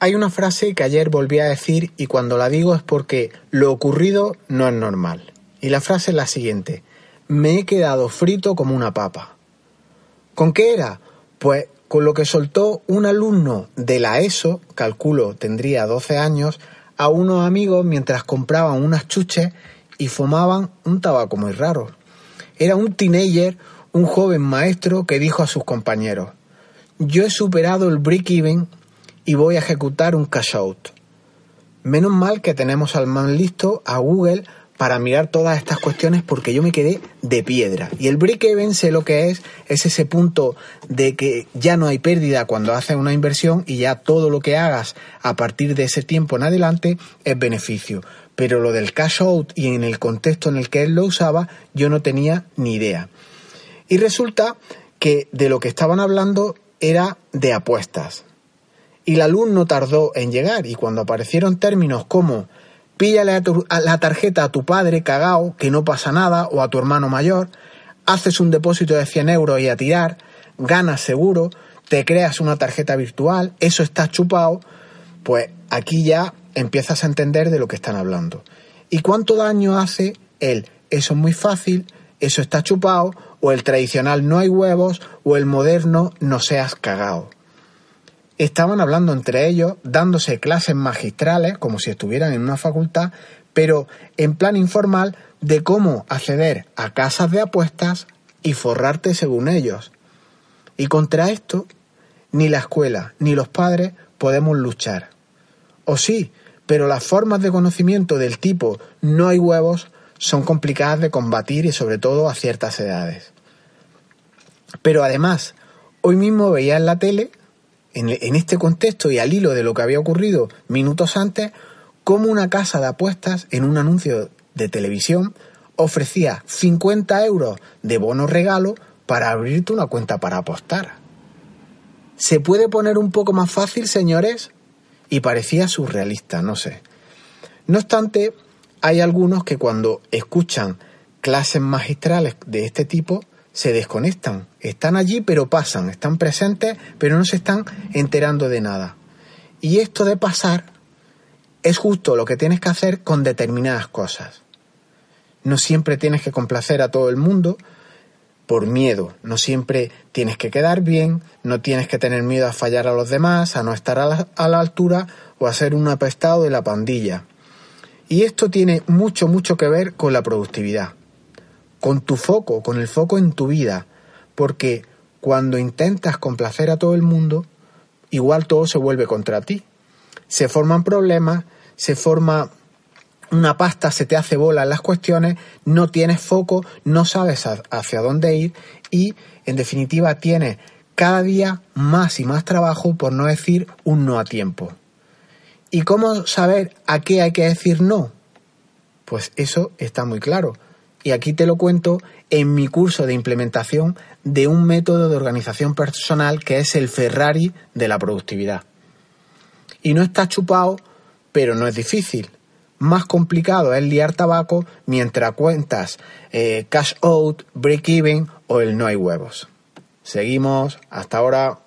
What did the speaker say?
Hay una frase que ayer volví a decir y cuando la digo es porque lo ocurrido no es normal. Y la frase es la siguiente. Me he quedado frito como una papa. ¿Con qué era? Pues con lo que soltó un alumno de la ESO, calculo tendría 12 años, a unos amigos mientras compraban unas chuches y fumaban un tabaco muy raro. Era un teenager, un joven maestro que dijo a sus compañeros, yo he superado el break-even y voy a ejecutar un cash out. Menos mal que tenemos al man listo, a Google, para mirar todas estas cuestiones porque yo me quedé de piedra. Y el break-even sé lo que es, es ese punto de que ya no hay pérdida cuando haces una inversión y ya todo lo que hagas a partir de ese tiempo en adelante es beneficio. Pero lo del cash out y en el contexto en el que él lo usaba, yo no tenía ni idea. Y resulta que de lo que estaban hablando era de apuestas. Y la luz no tardó en llegar y cuando aparecieron términos como píllale a la tarjeta a tu padre cagao, que no pasa nada, o a tu hermano mayor, haces un depósito de 100 euros y a tirar, ganas seguro, te creas una tarjeta virtual, eso está chupado, pues aquí ya empiezas a entender de lo que están hablando. ¿Y cuánto daño hace el eso es muy fácil, eso está chupado, o el tradicional no hay huevos, o el moderno no seas cagao? Estaban hablando entre ellos, dándose clases magistrales, como si estuvieran en una facultad, pero en plan informal de cómo acceder a casas de apuestas y forrarte según ellos. Y contra esto, ni la escuela ni los padres podemos luchar. O sí, pero las formas de conocimiento del tipo no hay huevos son complicadas de combatir y sobre todo a ciertas edades. Pero además, hoy mismo veía en la tele en, este contexto y al hilo de lo que había ocurrido minutos antes, cómo una casa de apuestas en un anuncio de televisión ofrecía 50 euros de bono regalo para abrirte una cuenta para apostar. ¿Se puede poner un poco más fácil, señores? Y parecía surrealista, no sé. No obstante, hay algunos que cuando escuchan clases magistrales de este tipo se desconectan. Están allí pero pasan, están presentes pero no se están enterando de nada. Y esto de pasar es justo lo que tienes que hacer con determinadas cosas. No siempre tienes que complacer a todo el mundo por miedo, no siempre tienes que quedar bien, no tienes que tener miedo a fallar a los demás, a no estar a la, altura o a ser un apestado de la pandilla. Y esto tiene mucho, mucho que ver con la productividad con tu foco, con el foco en tu vida, porque cuando intentas complacer a todo el mundo, igual todo se vuelve contra ti. Se forman problemas, se forma una pasta, se te hace bola en las cuestiones, no tienes foco, no sabes hacia dónde ir y, en definitiva, tienes cada día más y más trabajo por no decir un no a tiempo. ¿Y cómo saber a qué hay que decir no? Pues eso está muy claro y aquí te lo cuento en mi curso de implementación de un método de organización personal que es el Ferrari de la productividad. Y no está chupado, pero no es difícil. Más complicado es liar tabaco mientras cuentas eh, cash out, break even o el no hay huevos. Seguimos, hasta ahora.